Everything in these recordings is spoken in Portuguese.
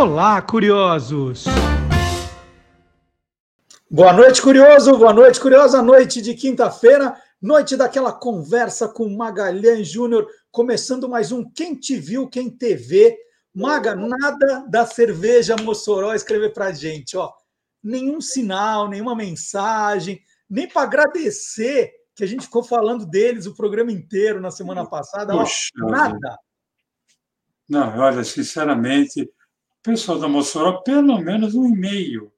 Olá, curiosos! Boa noite, curioso! Boa noite, curiosa! Noite de quinta-feira, noite daquela conversa com Magalhães Júnior, começando mais um Quem Te Viu, Quem TV. Maga, nada da cerveja Mossoró escrever pra gente, ó. Nenhum sinal, nenhuma mensagem, nem para agradecer que a gente ficou falando deles o programa inteiro na semana passada. Poxa, ó, nada. Não, olha, sinceramente, pessoal da Mossoró, pelo menos um e-mail,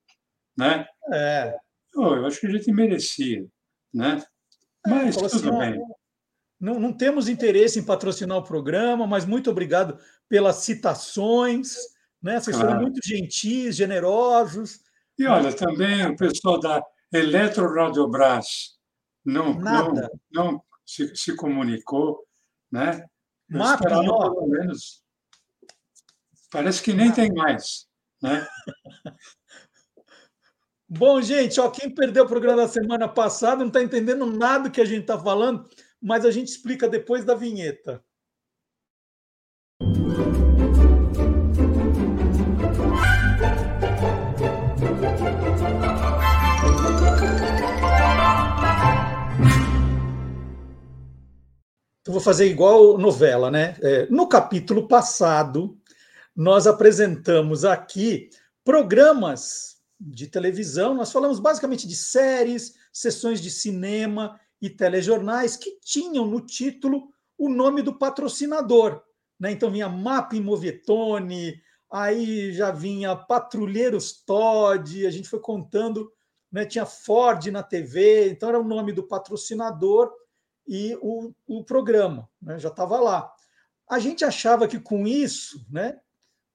né? É. eu acho que a gente merecia, né? É, mas é, tudo assim, bem. Não, não temos interesse em patrocinar o programa, mas muito obrigado pelas citações, né? Vocês claro. foram muito gentis, generosos. E olha, também o pessoal da Eletro Radiobras não, Nada. não, não se, se comunicou, né? Mapa, pelo menos Parece que nem tem mais, né? Bom, gente, ó, quem perdeu o programa da semana passada não está entendendo nada que a gente está falando, mas a gente explica depois da vinheta. Então, vou fazer igual novela, né? É, no capítulo passado, nós apresentamos aqui programas de televisão, nós falamos basicamente de séries, sessões de cinema e telejornais que tinham no título o nome do patrocinador. Né? Então vinha Mapa Imovetone, aí já vinha Patrulheiros Todd, a gente foi contando, né? tinha Ford na TV, então era o nome do patrocinador e o, o programa, né? já estava lá. A gente achava que com isso, né,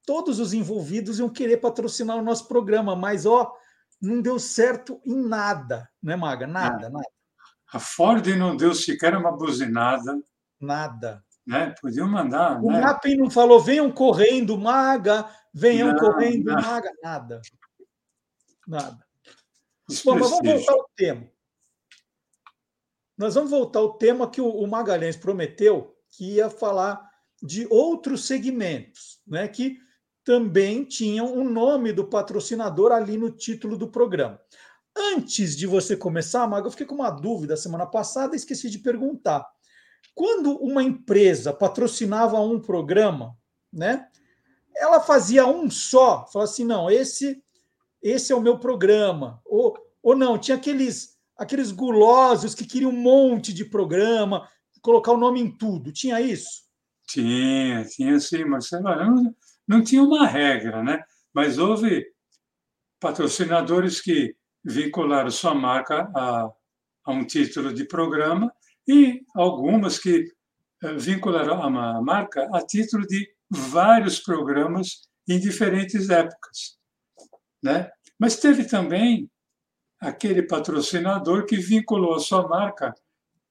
todos os envolvidos iam querer patrocinar o nosso programa, mas ó, não deu certo em nada, né, Maga? Nada, nada. A Ford não deu sequer uma buzinada. Nada. Né? Podiam mandar. O né? Mapping não falou, venham correndo, Maga, venham não, correndo, não. Maga. Nada. Nada. Bom, mas vamos voltar ao tema. Nós vamos voltar ao tema que o Magalhães prometeu, que ia falar de outros segmentos, né? Que também tinham o nome do patrocinador ali no título do programa. Antes de você começar, Maga, eu fiquei com uma dúvida semana passada e esqueci de perguntar. Quando uma empresa patrocinava um programa, né? Ela fazia um só, falava assim: não, esse esse é o meu programa. Ou, ou não, tinha aqueles, aqueles gulosos que queriam um monte de programa, colocar o nome em tudo. Tinha isso? Tinha, tinha sim, mas não, não tinha uma regra, né? mas houve patrocinadores que vincularam sua marca a, a um título de programa e algumas que eh, vincularam a marca a título de vários programas em diferentes épocas. Né? Mas teve também aquele patrocinador que vinculou a sua marca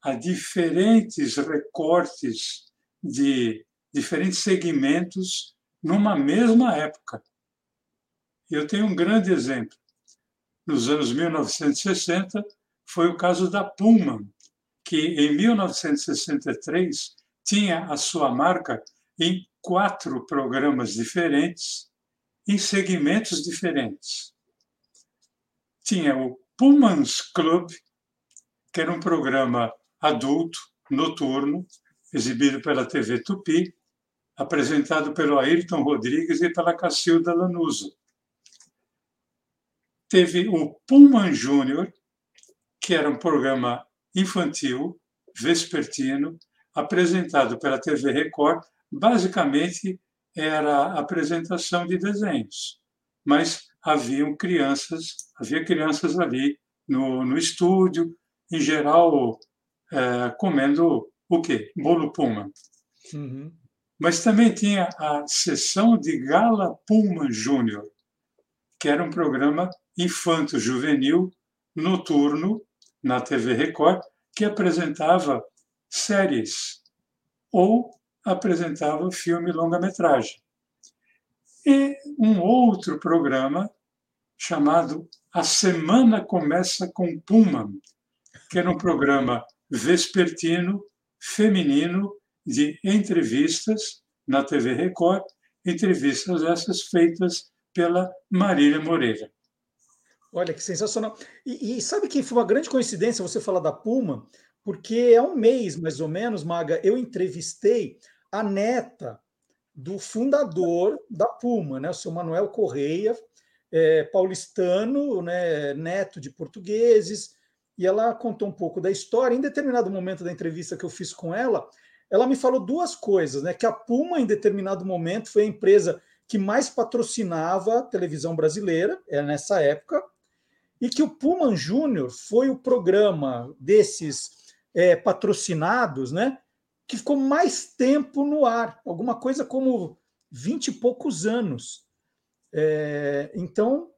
a diferentes recortes de diferentes segmentos numa mesma época. Eu tenho um grande exemplo. Nos anos 1960, foi o caso da Pullman, que em 1963 tinha a sua marca em quatro programas diferentes, em segmentos diferentes. Tinha o Pullman's Club, que era um programa adulto, noturno, exibido pela TV Tupi, apresentado pelo Ayrton Rodrigues e pela Cacilda Lanuso. Teve o Pullman Júnior, que era um programa infantil, vespertino, apresentado pela TV Record. Basicamente, era a apresentação de desenhos, mas haviam crianças, havia crianças ali no, no estúdio, em geral, é, comendo o quê? Bolo Pullman. Uhum. Mas também tinha a sessão de Gala Pullman Júnior, que era um programa infanto-juvenil noturno na TV Record, que apresentava séries ou apresentava filme longa-metragem. E um outro programa chamado A Semana Começa com Pullman, que era um programa vespertino, feminino, de entrevistas na TV Record, entrevistas essas feitas pela Marília Moreira. Olha que sensacional. E, e, sabe que foi uma grande coincidência você falar da Puma, porque há um mês, mais ou menos, Maga, eu entrevistei a neta do fundador da Puma, né, o seu Manuel Correia, é, paulistano, né, neto de portugueses, e ela contou um pouco da história. Em determinado momento da entrevista que eu fiz com ela, ela me falou duas coisas, né? Que a Puma, em determinado momento, foi a empresa que mais patrocinava a televisão brasileira, é nessa época, e que o Puma Júnior foi o programa desses é, patrocinados, né? Que ficou mais tempo no ar, alguma coisa como vinte e poucos anos. É, então,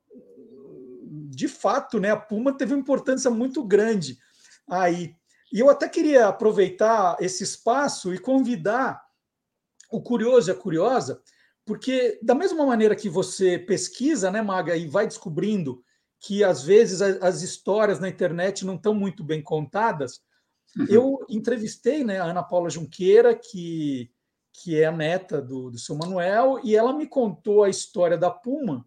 de fato, né, a Puma teve uma importância muito grande aí. E eu até queria aproveitar esse espaço e convidar o curioso e a curiosa, porque da mesma maneira que você pesquisa, né, Maga, e vai descobrindo que às vezes as histórias na internet não estão muito bem contadas, uhum. eu entrevistei né, a Ana Paula Junqueira, que, que é a neta do, do seu Manuel, e ela me contou a história da Puma,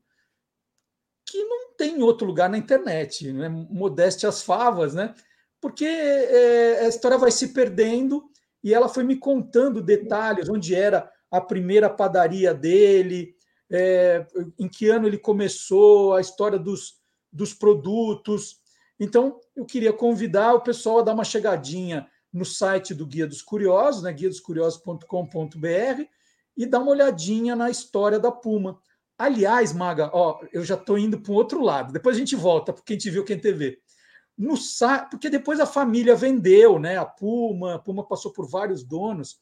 que não tem outro lugar na internet, né? modeste as favas, né? Porque é, a história vai se perdendo e ela foi me contando detalhes, onde era a primeira padaria dele, é, em que ano ele começou, a história dos, dos produtos. Então, eu queria convidar o pessoal a dar uma chegadinha no site do Guia dos Curiosos, né, guiadoscuriosos.com.br, e dar uma olhadinha na história da Puma. Aliás, Maga, ó, eu já estou indo para o outro lado. Depois a gente volta, porque a gente viu quem TV. No porque depois a família vendeu, né? A Puma, a Puma passou por vários donos.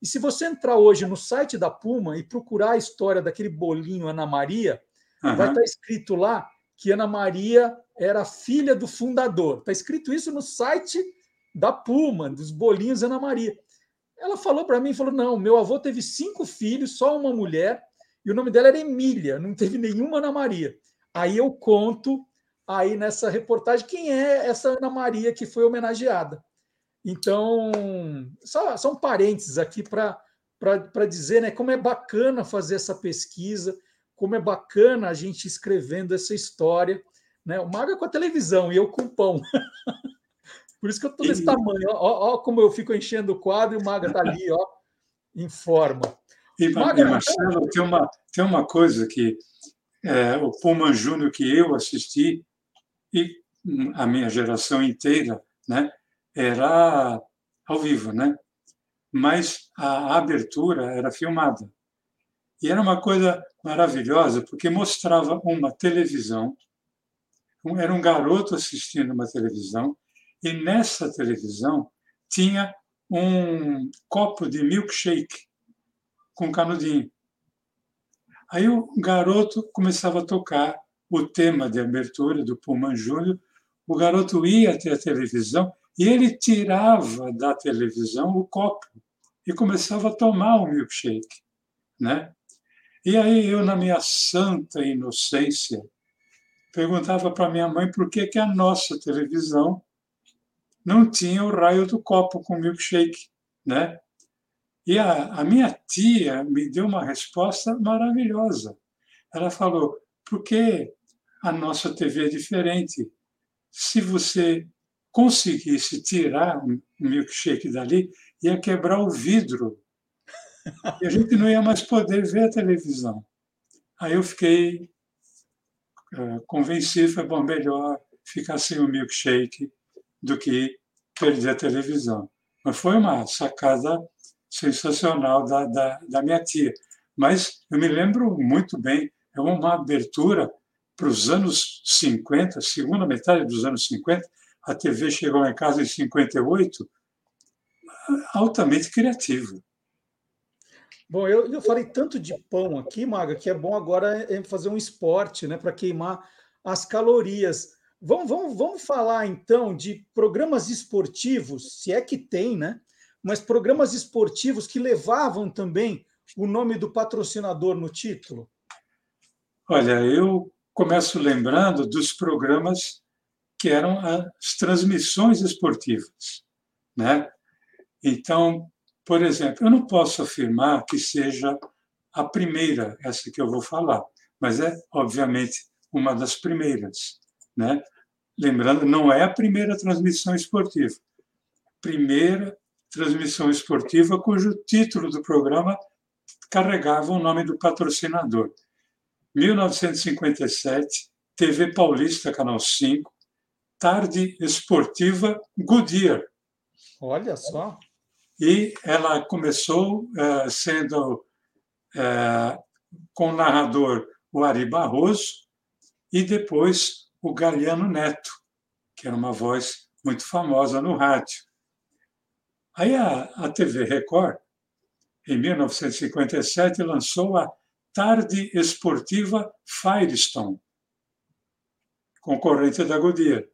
E se você entrar hoje no site da Puma e procurar a história daquele bolinho Ana Maria, uhum. vai estar tá escrito lá que Ana Maria era filha do fundador. Está escrito isso no site da Puma, dos bolinhos Ana Maria. Ela falou para mim, falou: não, meu avô teve cinco filhos, só uma mulher, e o nome dela era Emília, não teve nenhuma Ana Maria. Aí eu conto aí nessa reportagem quem é essa Ana Maria que foi homenageada. Então, só, só um parênteses aqui para dizer né, como é bacana fazer essa pesquisa, como é bacana a gente escrevendo essa história. Né? O Maga com a televisão e eu com o pão. Por isso que eu estou desse tamanho. Ó, ó, como eu fico enchendo o quadro e o Maga está ali, ó, em forma. E, Maga, e Marcelo, tem uma, tem uma coisa que é, o Pullman Júnior que eu assisti, e a minha geração inteira, né, era ao vivo, né? Mas a abertura era filmada. E era uma coisa maravilhosa, porque mostrava uma televisão, era um garoto assistindo uma televisão, e nessa televisão tinha um copo de milkshake com canudinho. Aí o garoto começava a tocar o tema de abertura do Pullman Júnior. O garoto ia até a televisão e ele tirava da televisão o copo e começava a tomar o milkshake, né? E aí eu, na minha santa inocência, perguntava para minha mãe por que, que a nossa televisão não tinha o raio do copo com milkshake, né? E a, a minha tia me deu uma resposta maravilhosa. Ela falou: porque a nossa TV é diferente. Se você conseguisse tirar um milkshake dali, ia quebrar o vidro. E a gente não ia mais poder ver a televisão. Aí eu fiquei uh, convencido, foi bom, melhor ficar sem o milkshake do que perder a televisão. Mas foi uma sacada sensacional da, da, da minha tia. Mas eu me lembro muito bem, é uma abertura para os anos 50, segunda metade dos anos 50, a TV chegou em casa em 58, altamente criativa. Bom, eu, eu falei tanto de pão aqui, Maga, que é bom agora fazer um esporte né, para queimar as calorias. Vamos, vamos, vamos falar então de programas esportivos, se é que tem, né? mas programas esportivos que levavam também o nome do patrocinador no título? Olha, eu começo lembrando dos programas que eram as transmissões esportivas, né? Então, por exemplo, eu não posso afirmar que seja a primeira, essa que eu vou falar, mas é, obviamente, uma das primeiras. Né? Lembrando, não é a primeira transmissão esportiva. Primeira transmissão esportiva cujo título do programa carregava o nome do patrocinador. 1957, TV Paulista, Canal 5, Tarde Esportiva Goodyear. Olha só. E ela começou uh, sendo uh, com o narrador o Ari Barroso e depois o Galiano Neto, que era uma voz muito famosa no rádio. Aí a, a TV Record, em 1957, lançou a Tarde Esportiva Firestone, concorrente da Goodyear.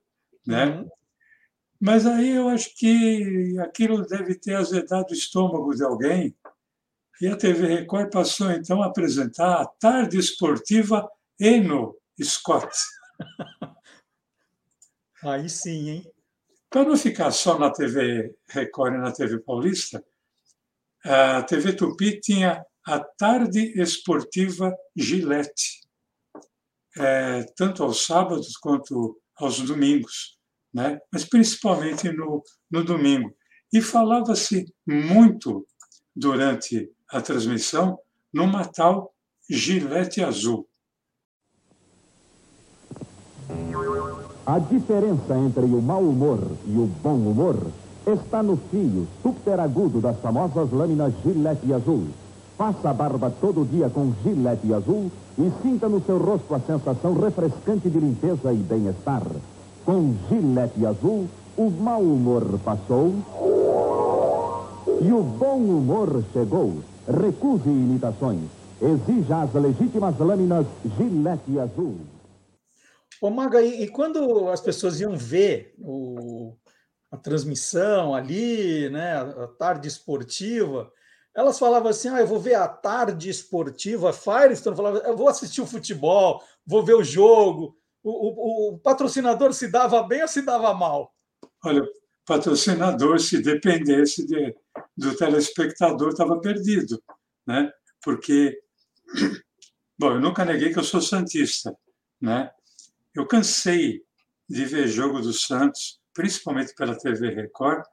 Né? Uhum. Mas aí eu acho que aquilo deve ter azedado o estômago de alguém. E a TV Record passou então a apresentar a tarde esportiva Eno Scott. Aí sim, hein? Para não ficar só na TV Record e na TV Paulista, a TV Tupi tinha a tarde esportiva Gillette, é, tanto aos sábados quanto aos domingos, né? mas principalmente no, no domingo. E falava-se muito durante a transmissão numa tal Gillette azul. A diferença entre o mau humor e o bom humor está no fio super agudo das famosas lâminas Gillette azul. Faça a barba todo dia com Gillette azul e sinta no seu rosto a sensação refrescante de limpeza e bem-estar. Com Gillette azul, o mau humor passou e o bom humor chegou. Recuse imitações. Exija as legítimas lâminas Gillette azul. Ô, Maga, e, e quando as pessoas iam ver o, a transmissão ali, né, a tarde esportiva, elas falavam assim: ah, eu vou ver a tarde esportiva, Firestone falava, eu vou assistir o futebol, vou ver o jogo. O, o, o patrocinador se dava bem ou se dava mal? Olha, patrocinador, se dependesse de, do telespectador, estava perdido, né? Porque, bom, eu nunca neguei que eu sou santista, né? Eu cansei de ver jogo do Santos, principalmente pela TV Record,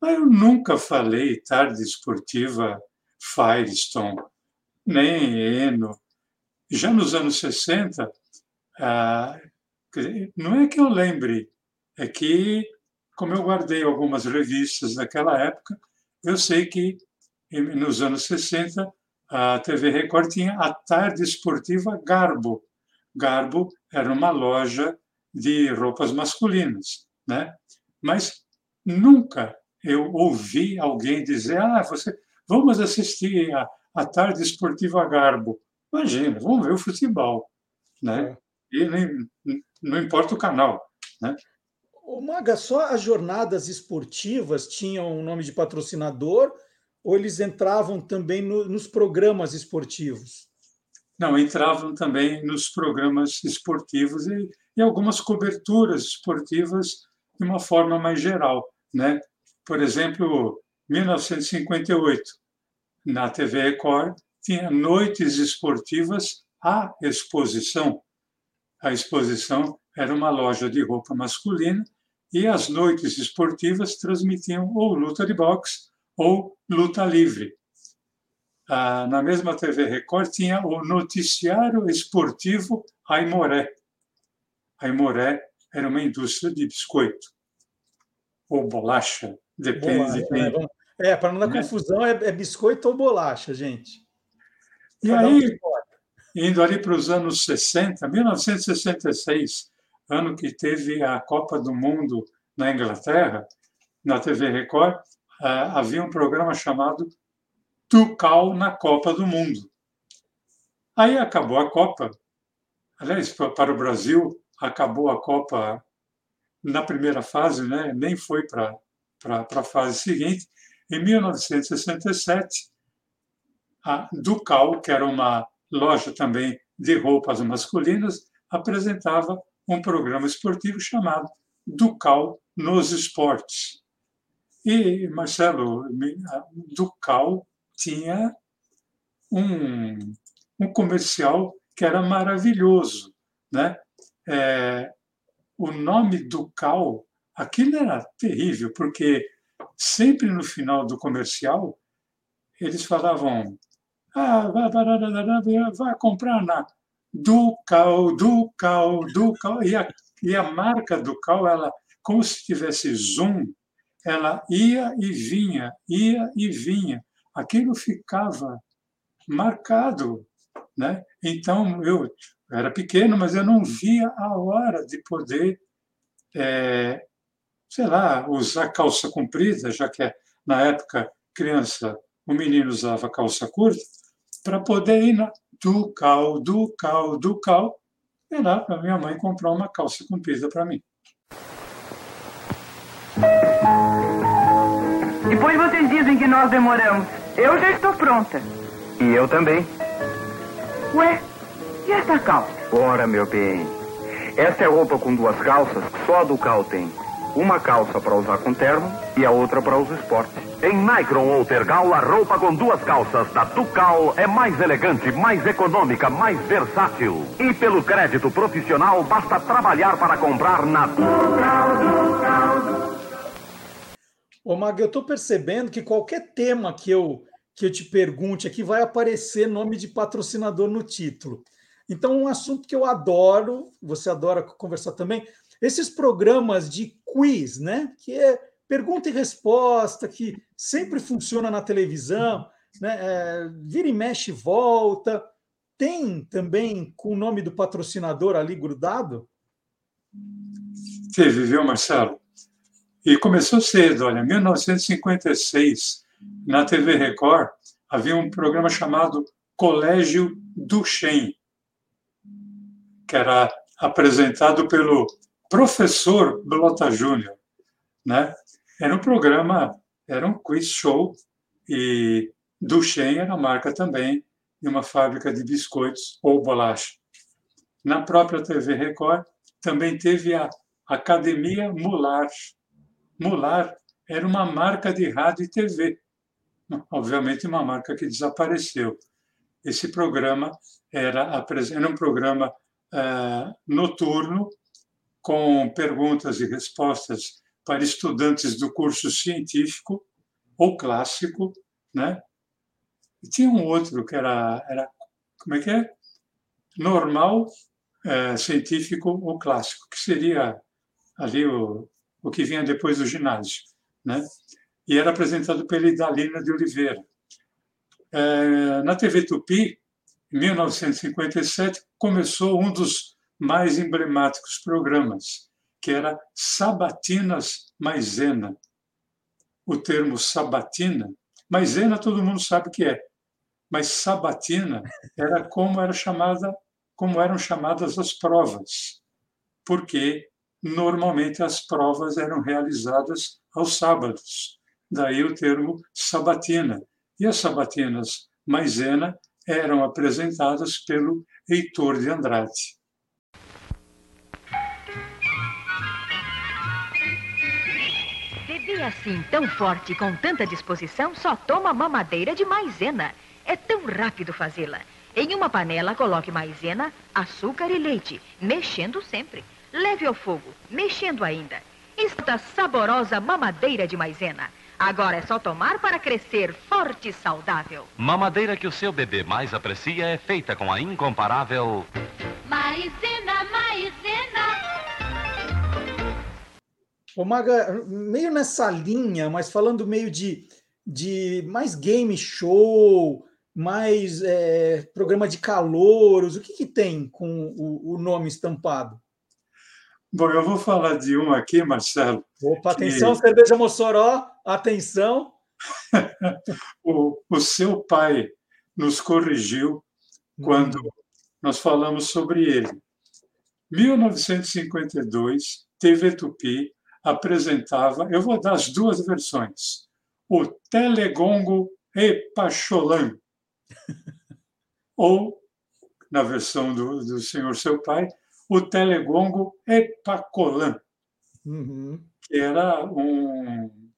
mas eu nunca falei tarde esportiva Firestone, nem Eno. Já nos anos 60, ah, não é que eu lembre, é que, como eu guardei algumas revistas daquela época, eu sei que nos anos 60 a TV Record tinha a tarde esportiva Garbo. Garbo era uma loja de roupas masculinas, né? Mas nunca eu ouvi alguém dizer: ah, você, vamos assistir a, a tarde esportiva Garbo. Imagina, vamos ver o futebol, né? É. E nem, não importa o canal, né? O Maga, só as jornadas esportivas tinham um nome de patrocinador ou eles entravam também no, nos programas esportivos? Não, entravam também nos programas esportivos e, e algumas coberturas esportivas de uma forma mais geral, né? Por exemplo, 1958, na TV Record, tinha noites esportivas à exposição. A exposição era uma loja de roupa masculina e as noites esportivas transmitiam ou luta de boxe ou luta livre. Ah, na mesma TV Record tinha o noticiário esportivo Aimoré. Aimoré era uma indústria de biscoito ou bolacha, Depende bolacha. Né? É, para não dar né? confusão, é, é, biscoito ou bolacha, gente. E aí, indo ali para os anos 60, 1966, ano que teve a Copa do Mundo na Inglaterra, na TV Record, havia um programa chamado Tucal na Copa do Mundo. Aí acabou a Copa. Aliás, para o Brasil, acabou a Copa na primeira fase, né? nem foi para para a fase seguinte. Em 1967, a Ducal, que era uma loja também de roupas masculinas, apresentava um programa esportivo chamado Ducal nos Esportes. E, Marcelo, Ducal tinha um, um comercial que era maravilhoso. Né? É, o nome do cal, aquilo era terrível, porque sempre no final do comercial eles falavam ah, vai, vai, vai comprar na Ducal, Ducal, Ducal. E a, e a marca Ducal, ela, como se tivesse zoom, ela ia e vinha, ia e vinha. Aquilo ficava marcado. Né? Então, eu era pequeno, mas eu não via a hora de poder, é, sei lá, usar calça comprida, já que na época criança, o menino usava calça curta, para poder ir na Ducal, Ducal, Ducal, e lá para minha mãe comprar uma calça comprida para mim. Depois vocês dizem que nós demoramos. Eu já estou pronta. E eu também. Ué, e essa calça? Ora, meu bem. Essa é roupa com duas calças que só a Ducal tem. Uma calça para usar com terno e a outra para os esportes. Em Micron ou Tergal, a roupa com duas calças da Tucal é mais elegante, mais econômica, mais versátil. E pelo crédito profissional, basta trabalhar para comprar na Tucal. Ô, Mag, eu estou percebendo que qualquer tema que eu, que eu te pergunte aqui vai aparecer nome de patrocinador no título. Então, um assunto que eu adoro, você adora conversar também, esses programas de quiz, né? Que é pergunta e resposta, que sempre funciona na televisão, né? É, vira e mexe volta. Tem também com o nome do patrocinador ali grudado? Teve, viu, Marcelo? E começou cedo, olha, em 1956, na TV Record, havia um programa chamado Colégio Duchen, que era apresentado pelo professor Blota Júnior, né? Era um programa, era um quiz show e Duchen era marca também de uma fábrica de biscoitos ou bolacha. Na própria TV Record também teve a Academia Mular. Mular era uma marca de rádio e TV, obviamente uma marca que desapareceu. Esse programa era, era um programa uh, noturno com perguntas e respostas para estudantes do curso científico ou clássico, né? E tinha um outro que era, era como é que é? Normal, é, científico ou clássico, que seria ali o, o que vinha depois do ginásio, né? E era apresentado pela Idalina de Oliveira. É, na TV Tupi, em 1957, começou um dos mais emblemáticos programas, que era Sabatinas Maisena. O termo sabatina, maisena todo mundo sabe o que é, mas sabatina era como era chamada, como eram chamadas as provas, porque normalmente as provas eram realizadas aos sábados. Daí o termo sabatina. E as sabatinas maisena eram apresentadas pelo Heitor de Andrade. Bebê assim, tão forte, com tanta disposição, só toma mamadeira de maisena. É tão rápido fazê-la. Em uma panela, coloque maisena, açúcar e leite, mexendo sempre. Leve ao fogo, mexendo ainda. Esta saborosa mamadeira de maisena. Agora é só tomar para crescer forte e saudável. Mamadeira que o seu bebê mais aprecia é feita com a incomparável... Maisena... Ô, Maga, meio nessa linha, mas falando meio de, de mais game show, mais é, programa de calouros, o que, que tem com o, o, nome estampado? Bom, eu vou falar de um aqui, Marcelo. Opa, que... atenção, cerveja Mossoró, atenção. o, o seu pai nos corrigiu quando hum. nós falamos sobre ele. 1952, TV Tupi apresentava, eu vou dar as duas versões, o Telegongo e Pacholan, ou, na versão do, do senhor seu pai, o Telegongo e Pacolan, uhum. que era um,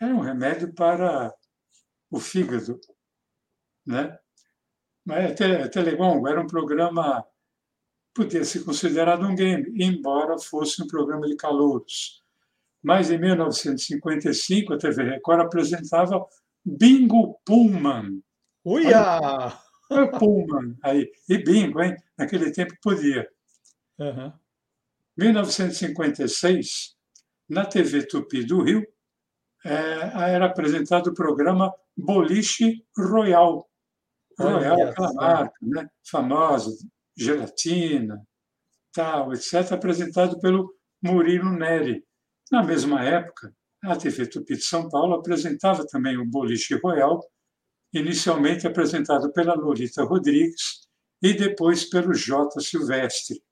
era um remédio para o fígado. Né? Mas a Telegon era um programa, podia ser considerado um game, embora fosse um programa de calouros. Mas em 1955, a TV Record apresentava Bingo Pullman. Uia! Pullman aí. E bingo, hein? Naquele tempo podia. Uhum. 1956, na TV Tupi do Rio, é, era apresentado o programa Boliche Royal. Royal, aquela marca né? famosa, gelatina, tal, etc., apresentado pelo Murilo Neri. Na mesma época, a TV Tupi de São Paulo apresentava também o Boliche Royal, inicialmente apresentado pela Lolita Rodrigues e depois pelo J. Silvestre.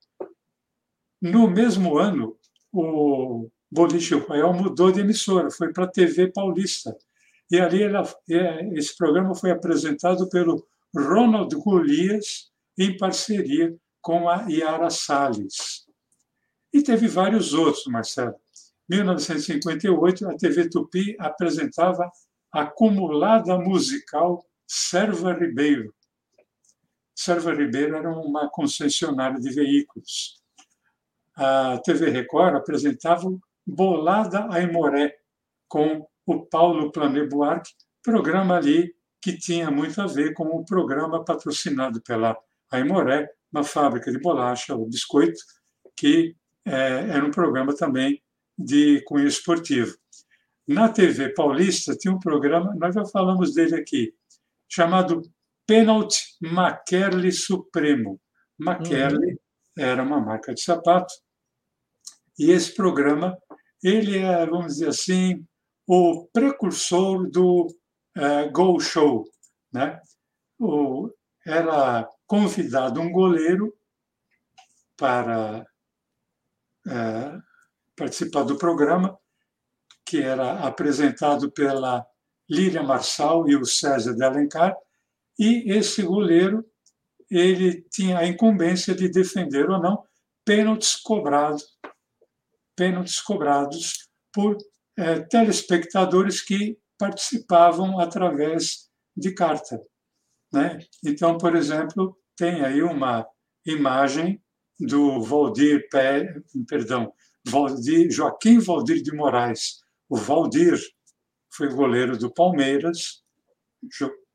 No mesmo ano, o Boliche Royal mudou de emissora, foi para a TV Paulista. E ali ela, é, esse programa foi apresentado pelo Ronald Golias, em parceria com a Yara Salles. E teve vários outros, Marcelo. 1958, a TV Tupi apresentava Acumulada Musical Serva Ribeiro. Serva Ribeiro era uma concessionária de veículos. A TV Record apresentava Bolada Aimoré, com o Paulo Plané Buarque, programa ali que tinha muito a ver com o programa patrocinado pela Aimoré, uma fábrica de bolacha ou biscoito, que é, era um programa também de cunho esportivo. Na TV Paulista tinha um programa, nós já falamos dele aqui, chamado Penalty Maquerle Supremo. Maquerle uhum. era uma marca de sapato e esse programa ele é, vamos dizer assim, o precursor do uh, Go Show, né? O, era convidado um goleiro para uh, participar do programa, que era apresentado pela Líria Marçal e o César de Alencar, e esse goleiro ele tinha a incumbência de defender ou não pênaltis cobrados, pênaltis cobrados por é, telespectadores que participavam através de carta. Né? Então, por exemplo, tem aí uma imagem do Valdir, Pé, perdão, Valdir, Joaquim Valdir de Moraes. O Valdir foi goleiro do Palmeiras,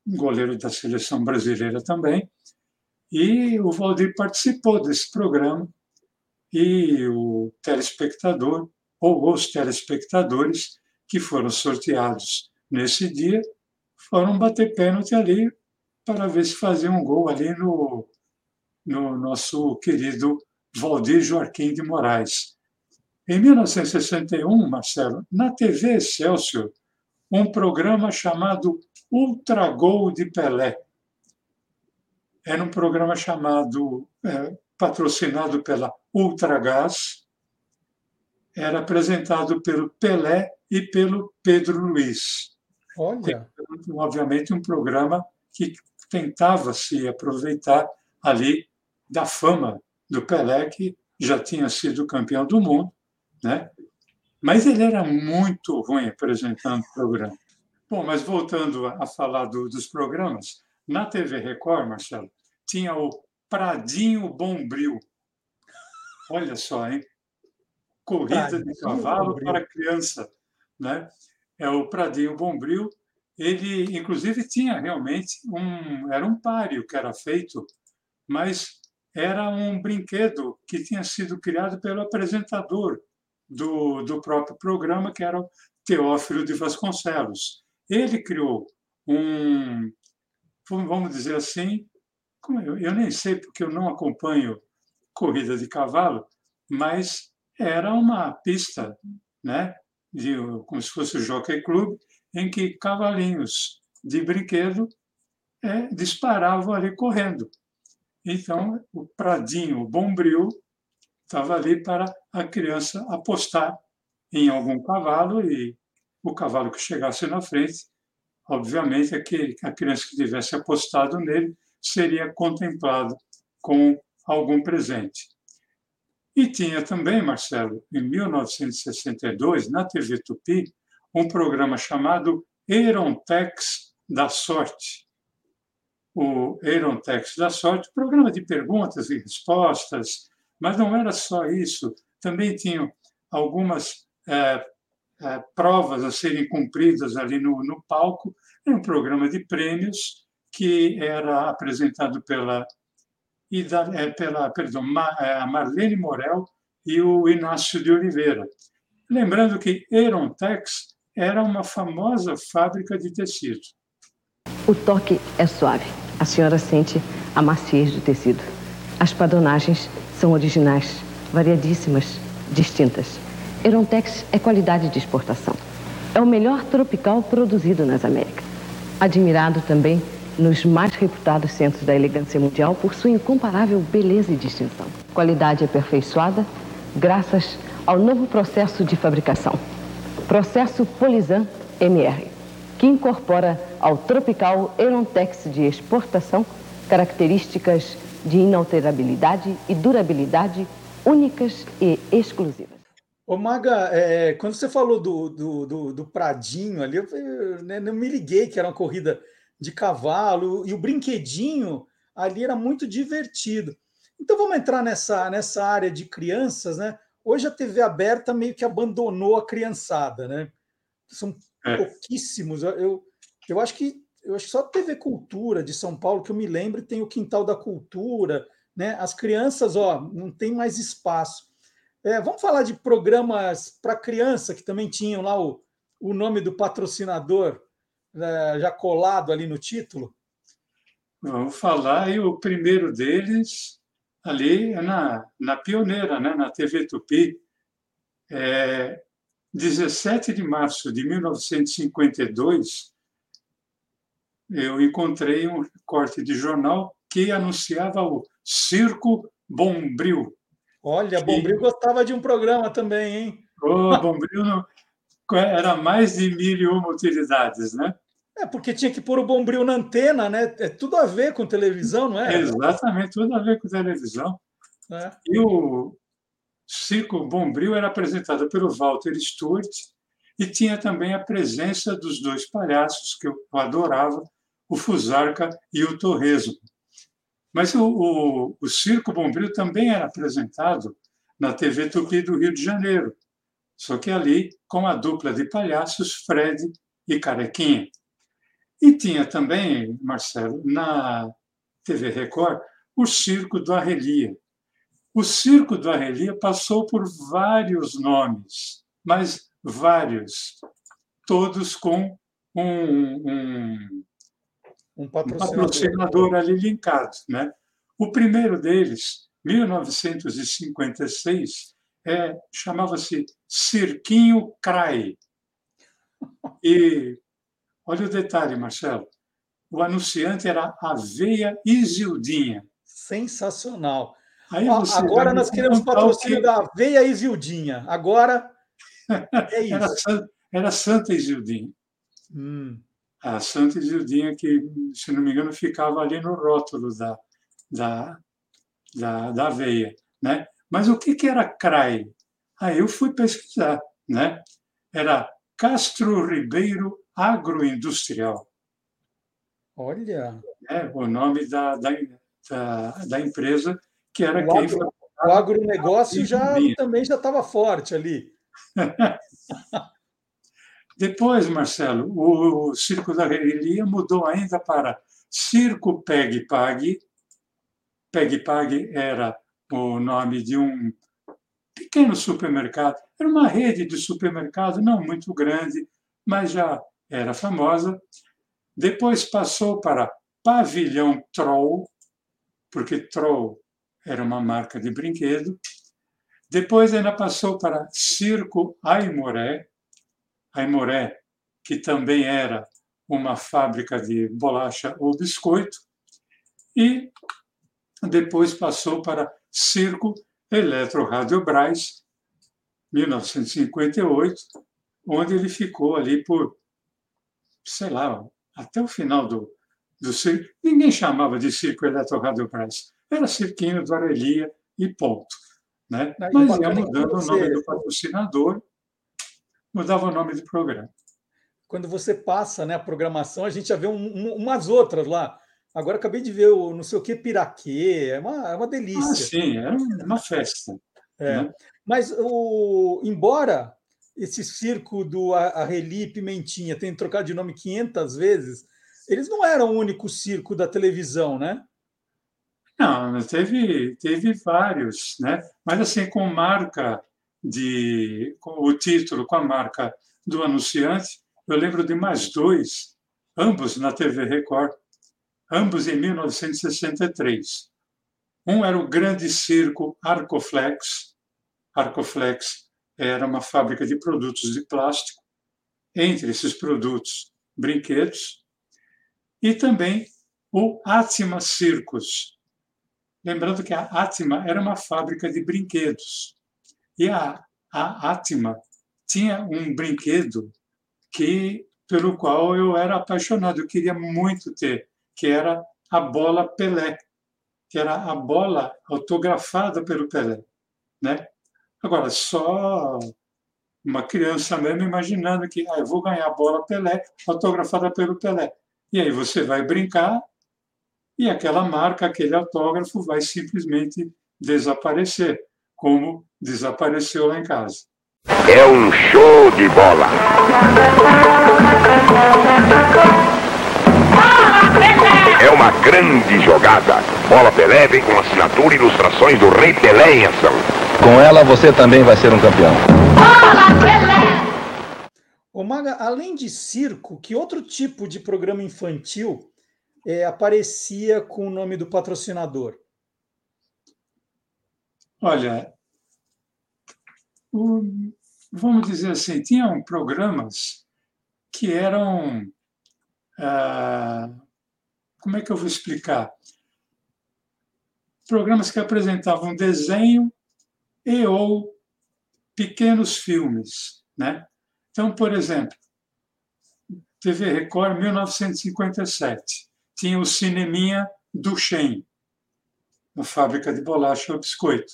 goleiro da seleção brasileira também, e o Valdir participou desse programa e o telespectador ou os telespectadores que foram sorteados nesse dia foram bater pênalti ali para ver se fazia um gol ali no, no nosso querido Valdir Joaquim de Moraes. Em 1961, Marcelo, na TV Excelsior, um programa chamado Ultra Gol de Pelé. Era um programa chamado, é, patrocinado pela Ultragás, era apresentado pelo Pelé e pelo Pedro Luiz. Olha. Obviamente, um programa que tentava se aproveitar ali da fama do Pelé, que já tinha sido campeão do mundo, né? Mas ele era muito ruim apresentando o programa. Bom, mas voltando a falar do, dos programas, na TV Record, Marcelo, tinha o Pradinho Bombril. Olha só, hein? Corrida Pradinho de cavalo Bombril. para criança, né? É o Pradinho Bombril. Ele, inclusive, tinha realmente um era um páreo que era feito, mas era um brinquedo que tinha sido criado pelo apresentador do, do próprio programa, que era o Teófilo de Vasconcelos. Ele criou um, vamos dizer assim, eu nem sei porque eu não acompanho corrida de cavalo, mas era uma pista, né, de, como se fosse o Jockey Club, em que cavalinhos de brinquedo é, disparavam ali correndo. Então, o Pradinho, o Bombril, estava ali para a criança apostar em algum cavalo e o cavalo que chegasse na frente, obviamente, aquele, a criança que tivesse apostado nele seria contemplado com algum presente. E tinha também, Marcelo, em 1962, na TV Tupi, um programa chamado Erontex da Sorte. o Aerontex da Sorte, programa de perguntas e respostas, mas não era só isso, também tinham algumas é, é, provas a serem cumpridas ali no, no palco, era um programa de prêmios que era apresentado pela, é, pela perdão, a Marlene Morel e o Inácio de Oliveira. Lembrando que Aerontex era uma famosa fábrica de tecido. O toque é suave. A senhora sente a maciez do tecido. As padronagens são originais, variadíssimas, distintas. Erontex é qualidade de exportação. É o melhor tropical produzido nas Américas. Admirado também nos mais reputados centros da elegância mundial por sua incomparável beleza e distinção. Qualidade aperfeiçoada graças ao novo processo de fabricação. Processo Polisan MR, que incorpora ao tropical Erontex de exportação características de inalterabilidade e durabilidade únicas e exclusivas. Ô Maga, é, quando você falou do, do, do, do Pradinho ali, eu, eu né, não me liguei que era uma corrida de cavalo e o brinquedinho ali era muito divertido. Então vamos entrar nessa, nessa área de crianças, né? Hoje a TV aberta meio que abandonou a criançada, né? São é. pouquíssimos. Eu, eu acho que eu acho que só a TV Cultura de São Paulo que eu me lembro tem o Quintal da Cultura, né? As crianças, ó, não tem mais espaço. É, vamos falar de programas para criança que também tinham lá o, o nome do patrocinador é, já colado ali no título? Vamos falar, e o primeiro deles ali na, na Pioneira, né, na TV Tupi. É, 17 de março de 1952, eu encontrei um corte de jornal que anunciava o Circo Bombril. Olha, que... Bombril gostava de um programa também, hein? Oh, Bombril não... era mais de mil e uma utilidades, né? É, porque tinha que pôr o Bombril na antena, né? É tudo a ver com televisão, não é? Exatamente, tudo a ver com televisão. É. E o Circo Bombril era apresentado pelo Walter Stewart e tinha também a presença dos dois palhaços que eu adorava, o Fusarca e o Torresmo. Mas o, o, o Circo Bombril também era apresentado na TV Tupi do Rio de Janeiro, só que ali com a dupla de palhaços Fred e Carequinha. E tinha também, Marcelo, na TV Record, o Circo do Arrelia. O Circo do Arrelia passou por vários nomes, mas vários, todos com um, um um patrocinador. um patrocinador ali linkado. Né? O primeiro deles, 1956, é, chamava-se Cirquinho Crai. E olha o detalhe, Marcelo. O anunciante era Aveia Isildinha. Sensacional. agora nós queremos patrocínio que... da Aveia Isildinha. Agora é isso. Era, era Santa Isildinha. Hum a Santa Isildinha, que, se não me engano, ficava ali no rótulo da, da, da, da aveia. Né? Mas o que, que era CRAI? Aí eu fui pesquisar. Né? Era Castro Ribeiro Agroindustrial. Olha! É, o nome da, da, da, da empresa que era o quem agro, O agronegócio já, também já estava forte ali. Depois, Marcelo, o Circo da Relia mudou ainda para Circo Pegue Pague. Pegue Pague era o nome de um pequeno supermercado. Era uma rede de supermercado, não muito grande, mas já era famosa. Depois passou para Pavilhão Troll, porque Troll era uma marca de brinquedo. Depois ainda passou para Circo Aimoré, Aimoré, que também era uma fábrica de bolacha ou biscoito, e depois passou para Circo Eletro Braz, 1958, onde ele ficou ali por, sei lá, até o final do, do circo. Ninguém chamava de Circo Eletro Braz, era Cirquinho do Arelia e ponto. Né? Mas ia mudando o nome do patrocinador mudava o nome do programa. Quando você passa né, a programação, a gente já vê um, um, umas outras lá. Agora acabei de ver o não sei o que Piraquê, é uma, é uma delícia. Ah, sim, é uma festa. É. Né? Mas o, embora esse circo do Arreli Pimentinha tenha trocado de nome 500 vezes, eles não eram o único circo da televisão, né? Não, teve, teve vários, né? Mas assim, com marca de. Com o título com a marca do anunciante, eu lembro de mais dois, ambos na TV Record, ambos em 1963. Um era o Grande Circo Arcoflex. Arcoflex era uma fábrica de produtos de plástico, entre esses produtos, brinquedos, e também o Atma Circus. Lembrando que a Atma era uma fábrica de brinquedos. E a, a Atma tinha um brinquedo que pelo qual eu era apaixonado, eu queria muito ter, que era a bola Pelé, que era a bola autografada pelo Pelé, né? Agora só uma criança mesmo imaginando que ah, eu vou ganhar a bola Pelé autografada pelo Pelé. E aí você vai brincar e aquela marca, aquele autógrafo vai simplesmente desaparecer, como desapareceu lá em casa. É um show de bola. É uma grande jogada. Bola Pelé vem com assinatura e ilustrações do Rei Pelé em ação. Com ela você também vai ser um campeão. Ô Maga, além de circo, que outro tipo de programa infantil é, aparecia com o nome do patrocinador? Olha, vamos dizer assim, tinham programas que eram. Ah, como é que eu vou explicar? Programas que apresentavam desenho e ou pequenos filmes, né? Então, por exemplo, TV Record 1957 tinha o cineminha do Shen, uma fábrica de bolacha ou biscoito.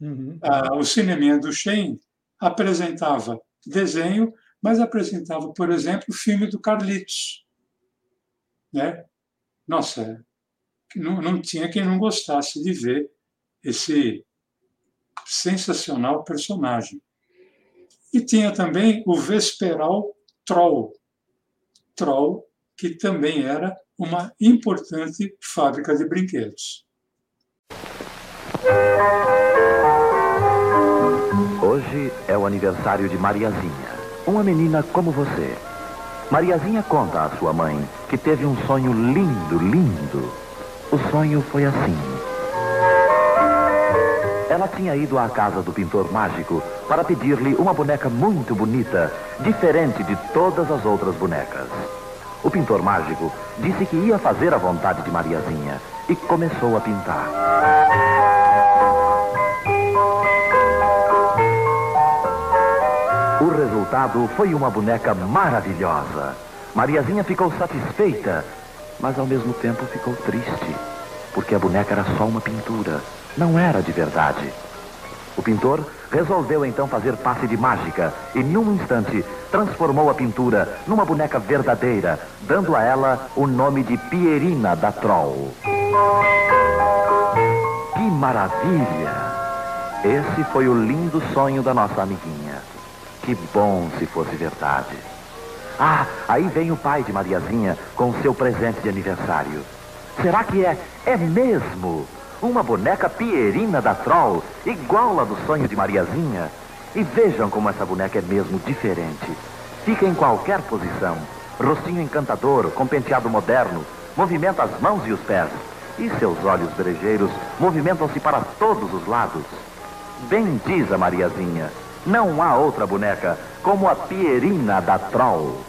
Uhum. Ah, o cineminha do Shen apresentava desenho, mas apresentava, por exemplo, o filme do Carlitos. Né? Nossa, não, não tinha quem não gostasse de ver esse sensacional personagem. E tinha também o Vesperal Troll. Troll, que também era uma importante fábrica de brinquedos. Hoje é o aniversário de Mariazinha, uma menina como você. Mariazinha conta à sua mãe que teve um sonho lindo, lindo. O sonho foi assim. Ela tinha ido à casa do pintor mágico para pedir-lhe uma boneca muito bonita, diferente de todas as outras bonecas. O pintor mágico disse que ia fazer a vontade de Mariazinha e começou a pintar. O resultado foi uma boneca maravilhosa. Mariazinha ficou satisfeita, mas ao mesmo tempo ficou triste, porque a boneca era só uma pintura, não era de verdade. O pintor resolveu então fazer passe de mágica e, num instante, transformou a pintura numa boneca verdadeira, dando a ela o nome de Pierina da Troll. Que maravilha! Esse foi o lindo sonho da nossa amiguinha. Que bom se fosse verdade. Ah, aí vem o pai de Mariazinha com seu presente de aniversário. Será que é? É mesmo? Uma boneca pierina da Troll, igual a do sonho de Mariazinha. E vejam como essa boneca é mesmo diferente. Fica em qualquer posição. Rostinho encantador, com penteado moderno, movimenta as mãos e os pés. E seus olhos brejeiros movimentam-se para todos os lados. Bem diz a Mariazinha, não há outra boneca como a Pierina da Troll.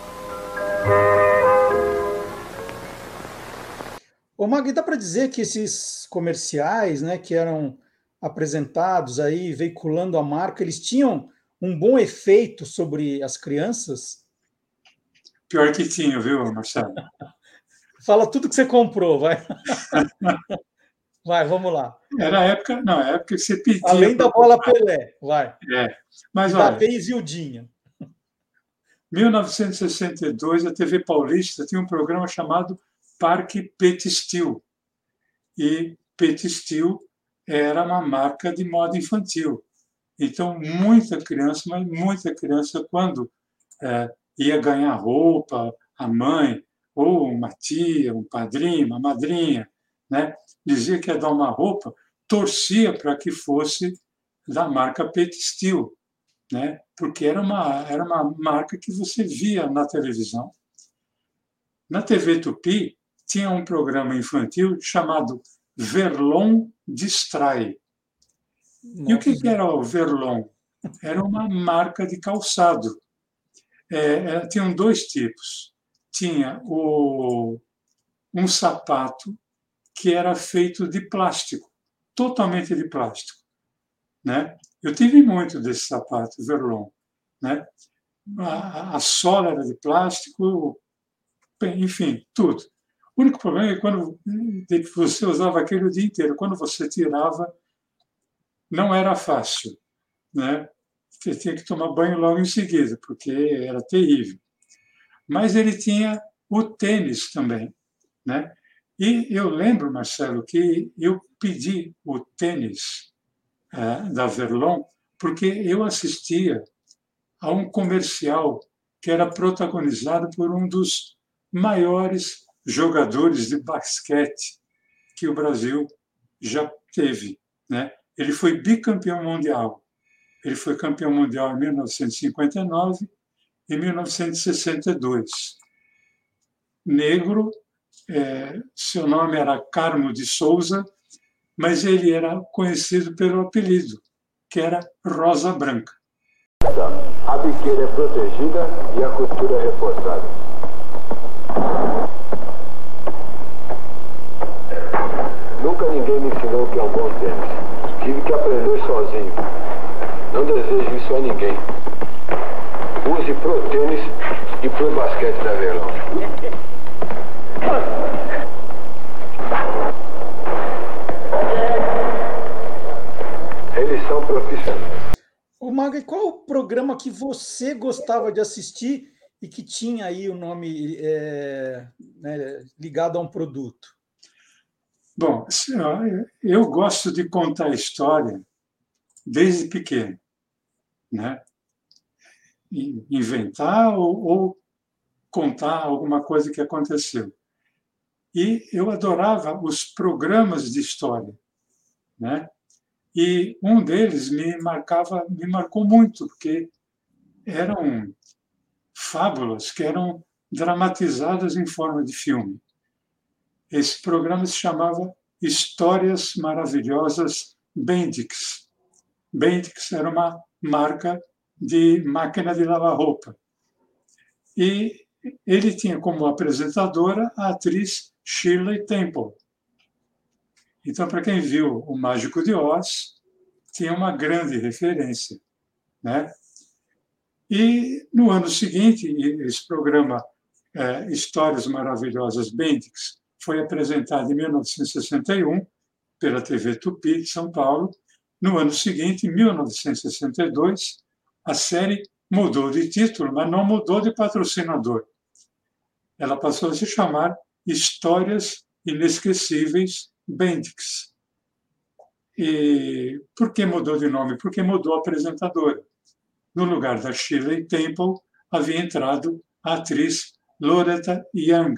Ô Magui, dá para dizer que esses comerciais, né, que eram apresentados aí, veiculando a marca, eles tinham um bom efeito sobre as crianças? Pior que tinha, viu, Marcelo? Fala tudo que você comprou, vai. vai, vamos lá. Era a época, não, a época que você pedia. Além da bola Pelé, vai. É. Mas olha. Da Zildinha. 1962, a TV Paulista tinha um programa chamado Parque Petistil. E Petistil era uma marca de moda infantil. Então, muita criança, mas muita criança, quando é, ia ganhar roupa, a mãe, ou uma tia, um padrinho, uma madrinha, né, dizia que ia dar uma roupa, torcia para que fosse da marca Petistil, né, porque era uma, era uma marca que você via na televisão. Na TV Tupi, tinha um programa infantil chamado Verlon Distrai. E o que, era o Verlon? Era uma marca de calçado. É, é, tinham dois tipos. Tinha o, um sapato que era feito de plástico, totalmente de plástico. Né? Eu tive muito desse sapato, Verlon. Né? A, a sola era de plástico, enfim, tudo. O único problema é quando você usava aquele o dia inteiro, quando você tirava, não era fácil, né? Você tinha que tomar banho logo em seguida, porque era terrível. Mas ele tinha o tênis também, né? E eu lembro, Marcelo, que eu pedi o tênis é, da Verlon porque eu assistia a um comercial que era protagonizado por um dos maiores jogadores de basquete que o Brasil já teve. Né? Ele foi bicampeão mundial. Ele foi campeão mundial em 1959 e 1962. Negro, é, seu nome era Carmo de Souza, mas ele era conhecido pelo apelido, que era Rosa Branca. A biqueira é protegida e a costura é reforçada. Nunca ninguém me ensinou o que é um bom tênis. Tive que aprender sozinho. Não desejo isso a ninguém. Use pro tênis e pro basquete da Verlão. Eles são profissionais. O Maga, qual o programa que você gostava de assistir e que tinha aí o nome é, né, ligado a um produto? Bom, eu gosto de contar história desde pequeno, né? Inventar ou, ou contar alguma coisa que aconteceu. E eu adorava os programas de história, né? E um deles me marcava, me marcou muito, porque eram fábulas que eram dramatizadas em forma de filme. Esse programa se chamava Histórias Maravilhosas Bendix. Bendix era uma marca de máquina de lavar roupa. E ele tinha como apresentadora a atriz Shirley Temple. Então, para quem viu O Mágico de Oz, tinha uma grande referência. Né? E no ano seguinte, esse programa é, Histórias Maravilhosas Bendix foi apresentado em 1961 pela TV Tupi de São Paulo. No ano seguinte, em 1962, a série mudou de título, mas não mudou de patrocinador. Ela passou a se chamar Histórias Inesquecíveis Bendix. E por que mudou de nome? Porque mudou a apresentadora. No lugar da Shirley Temple, havia entrado a atriz Loretta Young.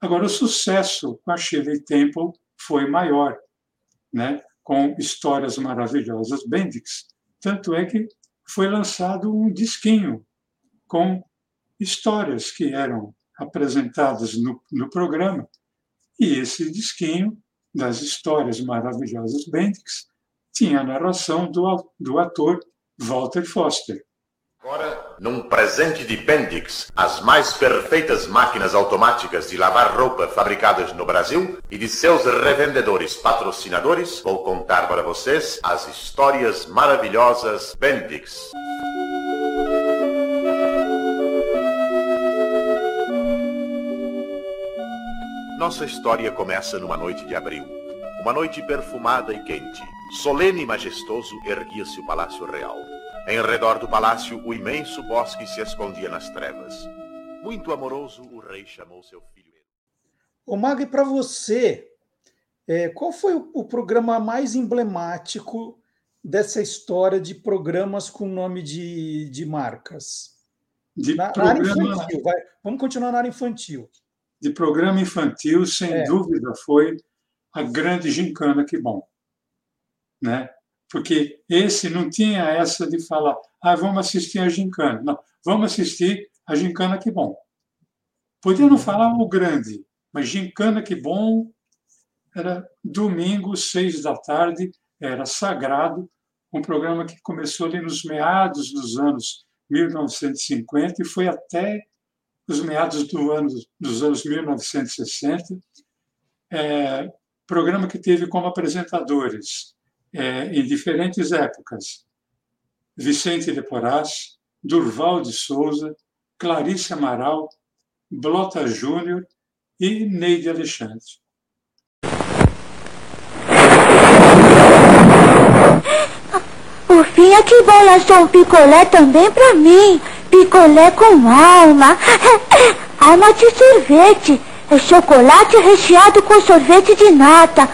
Agora, o sucesso com a Shirley Temple foi maior, né? com histórias maravilhosas Bendix. Tanto é que foi lançado um disquinho com histórias que eram apresentadas no, no programa. E esse disquinho das histórias maravilhosas Bendix tinha a narração do, do ator Walter Foster. Agora, num presente de Bendix, as mais perfeitas máquinas automáticas de lavar roupa fabricadas no Brasil e de seus revendedores patrocinadores, vou contar para vocês as histórias maravilhosas Bendix. Nossa história começa numa noite de abril. Uma noite perfumada e quente. Solene e majestoso erguia-se o Palácio Real. Em redor do palácio, o imenso bosque se escondia nas trevas. Muito amoroso, o rei chamou seu filho. Ô, e para você, é, qual foi o, o, programa mais emblemático dessa história de programas com nome de, de marcas? De na, programa... na área infantil, vai. Vamos continuar na área infantil. De programa infantil, sem é. dúvida, foi a grande gincana, que bom. Né? Porque esse não tinha essa de falar, ah, vamos assistir a gincana. Não, vamos assistir a gincana, que bom. Podia não falar o grande, mas gincana, que bom, era domingo, seis da tarde, era sagrado, um programa que começou ali nos meados dos anos 1950 e foi até os meados do ano, dos anos 1960. É, programa que teve como apresentadores, é, em diferentes épocas, Vicente de Porás, Durval de Souza, Clarice Amaral, Blota Júnior e Neide Alexandre. O fim é que bom lançou um picolé também pra mim. Picolé com alma. alma de sorvete. É chocolate recheado com sorvete de nata.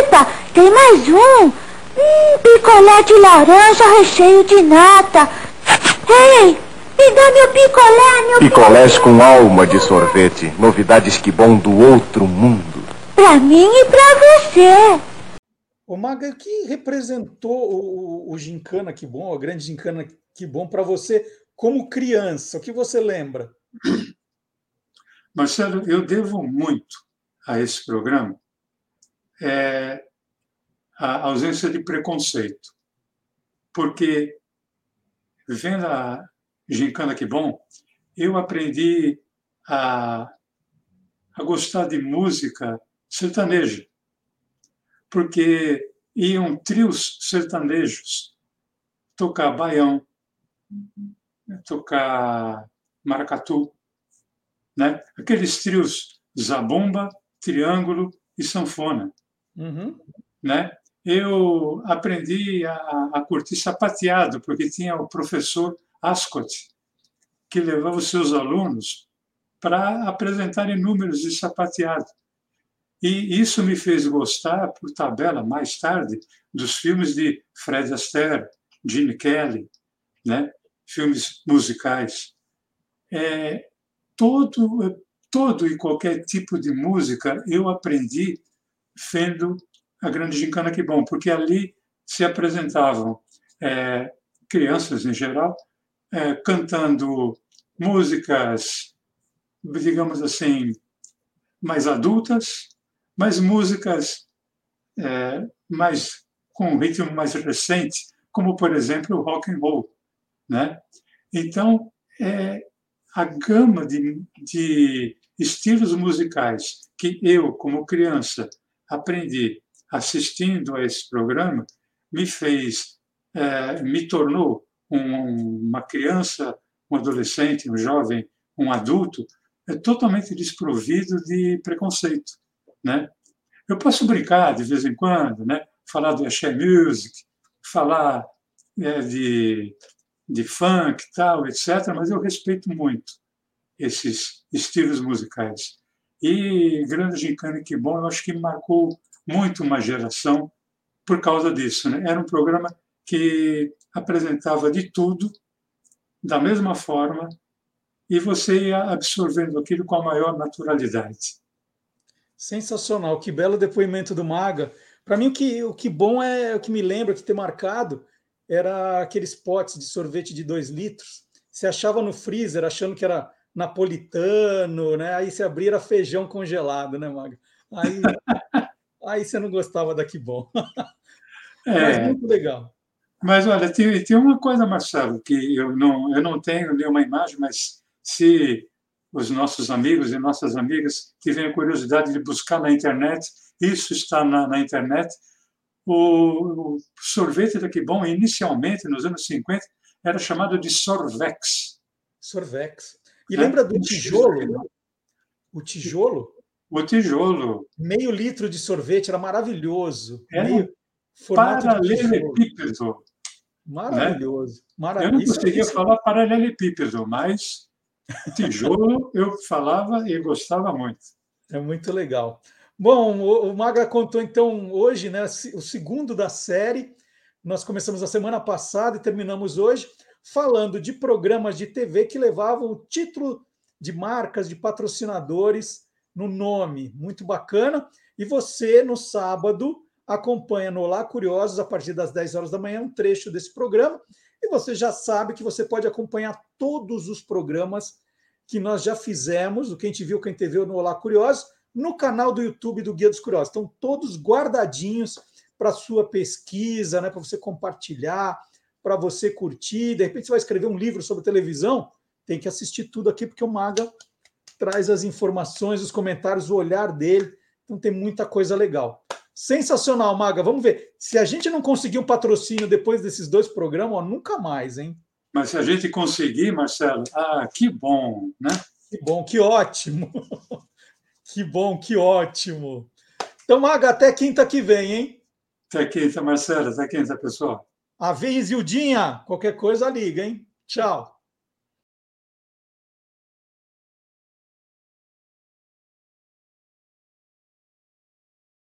Epa, tem mais um. Hum, picolé de laranja recheio de nata. Ei, me dá meu picolé, meu Picolés com alma de sorvete. Novidades que bom do outro mundo. Pra mim e pra você. Ô Maga, o que representou o, o, o Gincana Que Bom, a grande Gincana Que Bom para você como criança? O que você lembra? Marcelo, eu devo muito a esse programa é, a ausência de preconceito. Porque, vendo a Gincana Que Bom, eu aprendi a, a gostar de música sertaneja, porque iam trios sertanejos tocar baião, tocar maracatu, né? aqueles trios zabumba, triângulo e sanfona. Uhum. Né? Eu aprendi a, a curtir sapateado, porque tinha o professor Ascot, que levava os seus alunos para apresentarem números de sapateado. E isso me fez gostar, por tabela, mais tarde, dos filmes de Fred Astaire, Gene Kelly, né? filmes musicais. É, todo, todo e qualquer tipo de música eu aprendi vendo a Grande Gincana Que Bom, porque ali se apresentavam é, crianças em geral é, cantando músicas, digamos assim, mais adultas, mas músicas é, mais com um ritmo mais recente, como por exemplo o rock and roll, né? Então é, a gama de, de estilos musicais que eu, como criança, aprendi assistindo a esse programa, me fez, é, me tornou um, uma criança, um adolescente, um jovem, um adulto, é totalmente desprovido de preconceito, né? Eu posso brincar de vez em quando, né? Falar do axé music, falar é, de de funk, tal, etc. Mas eu respeito muito esses estilos musicais. E Grande Gincana Que Bom, eu acho que marcou muito uma geração por causa disso. Né? Era um programa que apresentava de tudo, da mesma forma, e você ia absorvendo aquilo com a maior naturalidade. Sensacional, que belo depoimento do Maga. Para mim, o que, o que bom é o que me lembra que ter marcado era aqueles potes de sorvete de dois litros. Você achava no freezer achando que era napolitano, né? Aí você abria era feijão congelado, né, Maga? Aí, aí você não gostava daqui bom. É, Mas muito legal. Mas olha, tem, tem uma coisa, Marcelo, que eu não, eu não tenho nenhuma imagem, mas se os nossos amigos e nossas amigas tiverem curiosidade de buscar na internet, isso está na, na internet, o, o sorvete da Bom, inicialmente, nos anos 50, era chamado de Sorvex. Sorvex. E é, lembra do tijolo? O tijolo? O tijolo. Meio litro de sorvete, era maravilhoso. É Meio paralelepípedo. Maravilhoso. Né? Maravilhoso. Eu não conseguia falar paralelepípedo, mas Tijolo eu falava e gostava muito. É muito legal. Bom, o Maga contou então hoje, né, o segundo da série. Nós começamos a semana passada e terminamos hoje falando de programas de TV que levavam o título de marcas, de patrocinadores no nome. Muito bacana. E você, no sábado, acompanha no Olá Curiosos, a partir das 10 horas da manhã, um trecho desse programa. E você já sabe que você pode acompanhar todos os programas que nós já fizemos, o Quem Te Viu, Quem Te Viu no Olá Curiosos, no canal do YouTube do Guia dos Curiosos. Estão todos guardadinhos para sua pesquisa, né, para você compartilhar, para você curtir. De repente você vai escrever um livro sobre televisão, tem que assistir tudo aqui, porque o Maga traz as informações, os comentários, o olhar dele. Então tem muita coisa legal. Sensacional, Maga. Vamos ver. Se a gente não conseguir um patrocínio depois desses dois programas, ó, nunca mais, hein? Mas se a gente conseguir, Marcelo, ah, que bom, né? Que bom, que ótimo. que bom, que ótimo. Então, Maga, até quinta que vem, hein? Até quinta, Marcelo. Até quinta, pessoal. A Vez Ildinha, qualquer coisa liga, hein? Tchau.